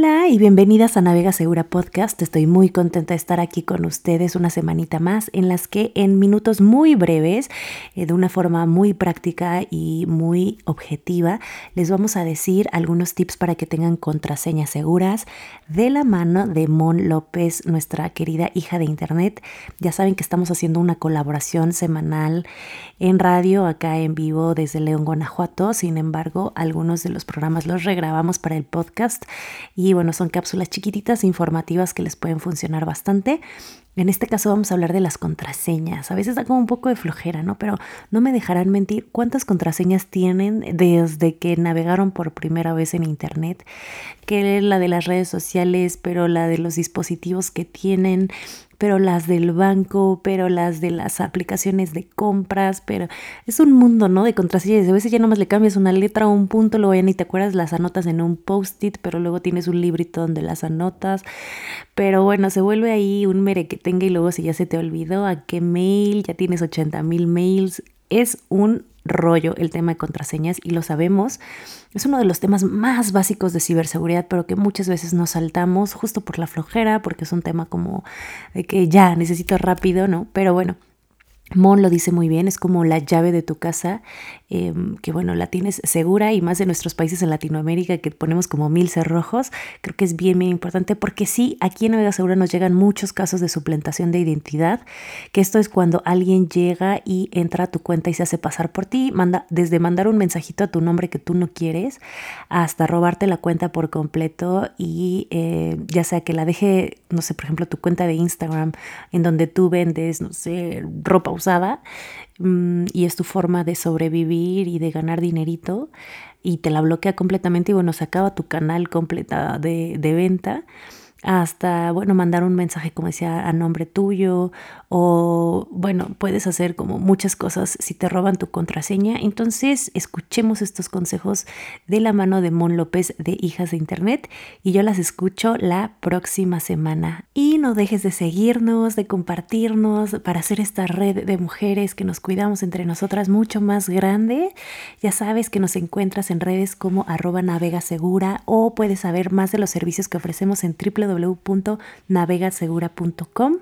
Hola y bienvenidas a Navega Segura Podcast. Estoy muy contenta de estar aquí con ustedes una semanita más en las que en minutos muy breves, eh, de una forma muy práctica y muy objetiva, les vamos a decir algunos tips para que tengan contraseñas seguras de la mano de Mon López, nuestra querida hija de internet. Ya saben que estamos haciendo una colaboración semanal en radio acá en vivo desde León, Guanajuato. Sin embargo, algunos de los programas los regrabamos para el podcast y bueno, son cápsulas chiquititas informativas que les pueden funcionar bastante. En este caso vamos a hablar de las contraseñas. A veces da como un poco de flojera, ¿no? Pero no me dejarán mentir cuántas contraseñas tienen desde que navegaron por primera vez en Internet, que la de las redes sociales, pero la de los dispositivos que tienen, pero las del banco, pero las de las aplicaciones de compras, pero es un mundo, ¿no? De contraseñas. A veces ya nomás le cambias una letra o un punto, luego ya ni te acuerdas, las anotas en un post-it, pero luego tienes un librito donde las anotas. Pero bueno, se vuelve ahí un mere que tenga y luego si ya se te olvidó a qué mail, ya tienes 80 mil mails. Es un rollo el tema de contraseñas y lo sabemos. Es uno de los temas más básicos de ciberseguridad, pero que muchas veces nos saltamos justo por la flojera, porque es un tema como de que ya necesito rápido, ¿no? Pero bueno, Mon lo dice muy bien, es como la llave de tu casa, em, que bueno, la tienes segura y más de nuestros países en Latinoamérica que ponemos como mil cerrojos, creo que es bien, bien importante porque sí, aquí en Navega Segura nos llegan muchos casos de suplantación de identidad, que esto es cuando alguien llega y entra a tu cuenta y se hace pasar por ti, manda, desde mandar un mensajito a tu nombre que tú no quieres, hasta robarte la cuenta por completo y eh, ya sea que la deje, no sé, por ejemplo, tu cuenta de Instagram en donde tú vendes, no sé, ropa usada y es tu forma de sobrevivir y de ganar dinerito y te la bloquea completamente y bueno, se acaba tu canal completa de, de venta hasta, bueno, mandar un mensaje, como decía, a nombre tuyo, o, bueno, puedes hacer como muchas cosas si te roban tu contraseña. Entonces, escuchemos estos consejos de la mano de Mon López de Hijas de Internet y yo las escucho la próxima semana. Y no dejes de seguirnos, de compartirnos para hacer esta red de mujeres que nos cuidamos entre nosotras mucho más grande. Ya sabes que nos encuentras en redes como arroba navega segura o puedes saber más de los servicios que ofrecemos en www www.navegasegura.com.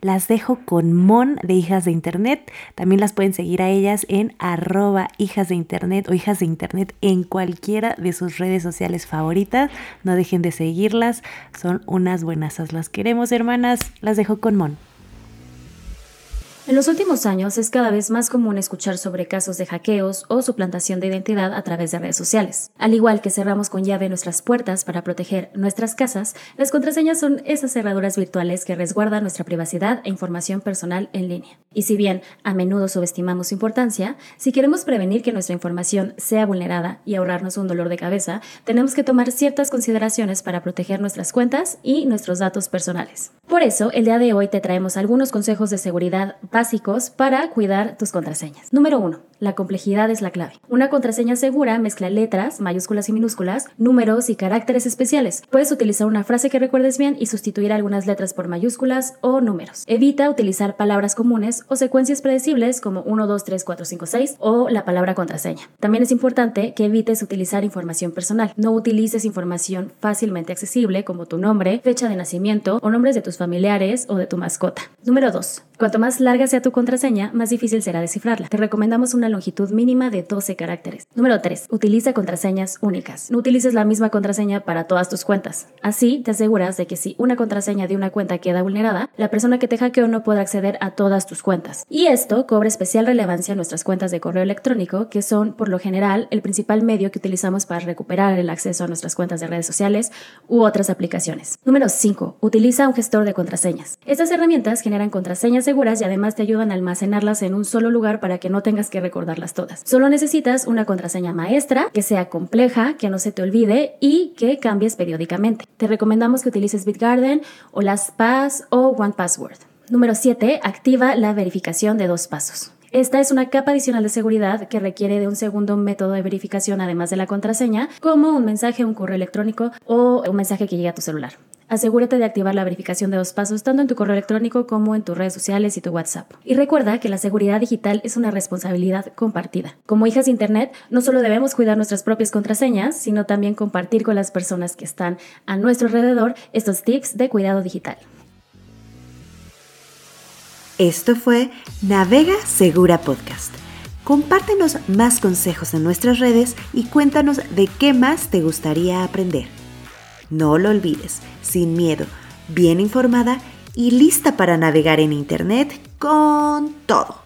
Las dejo con Mon de Hijas de Internet. También las pueden seguir a ellas en arroba hijas de Internet o hijas de Internet en cualquiera de sus redes sociales favoritas. No dejen de seguirlas. Son unas buenasas. Las queremos, hermanas. Las dejo con Mon. En los últimos años es cada vez más común escuchar sobre casos de hackeos o suplantación de identidad a través de redes sociales. Al igual que cerramos con llave nuestras puertas para proteger nuestras casas, las contraseñas son esas cerraduras virtuales que resguardan nuestra privacidad e información personal en línea. Y si bien a menudo subestimamos su importancia, si queremos prevenir que nuestra información sea vulnerada y ahorrarnos un dolor de cabeza, tenemos que tomar ciertas consideraciones para proteger nuestras cuentas y nuestros datos personales. Por eso, el día de hoy te traemos algunos consejos de seguridad básicos para cuidar tus contraseñas. Número 1 la complejidad es la clave. Una contraseña segura mezcla letras, mayúsculas y minúsculas, números y caracteres especiales. Puedes utilizar una frase que recuerdes bien y sustituir algunas letras por mayúsculas o números. Evita utilizar palabras comunes o secuencias predecibles como 1, 2, 3, 4, 5, 6 o la palabra contraseña. También es importante que evites utilizar información personal. No utilices información fácilmente accesible como tu nombre, fecha de nacimiento o nombres de tus familiares o de tu mascota. Número 2. Cuanto más larga sea tu contraseña, más difícil será descifrarla. Te recomendamos una longitud mínima de 12 caracteres. Número 3. Utiliza contraseñas únicas. No utilices la misma contraseña para todas tus cuentas. Así te aseguras de que si una contraseña de una cuenta queda vulnerada, la persona que te hackeó no puede acceder a todas tus cuentas. Y esto cobra especial relevancia en nuestras cuentas de correo electrónico, que son por lo general el principal medio que utilizamos para recuperar el acceso a nuestras cuentas de redes sociales u otras aplicaciones. Número 5. Utiliza un gestor de contraseñas. Estas herramientas generan contraseñas y además te ayudan a almacenarlas en un solo lugar para que no tengas que recordar todas. Solo necesitas una contraseña maestra que sea compleja, que no se te olvide y que cambies periódicamente. Te recomendamos que utilices Bitgarden o LastPass o OnePassword. Número 7. Activa la verificación de dos pasos. Esta es una capa adicional de seguridad que requiere de un segundo método de verificación además de la contraseña, como un mensaje, un correo electrónico o un mensaje que llegue a tu celular. Asegúrate de activar la verificación de dos pasos tanto en tu correo electrónico como en tus redes sociales y tu WhatsApp. Y recuerda que la seguridad digital es una responsabilidad compartida. Como hijas de Internet, no solo debemos cuidar nuestras propias contraseñas, sino también compartir con las personas que están a nuestro alrededor estos tips de cuidado digital. Esto fue Navega Segura Podcast. Compártenos más consejos en nuestras redes y cuéntanos de qué más te gustaría aprender. No lo olvides, sin miedo, bien informada y lista para navegar en Internet con todo.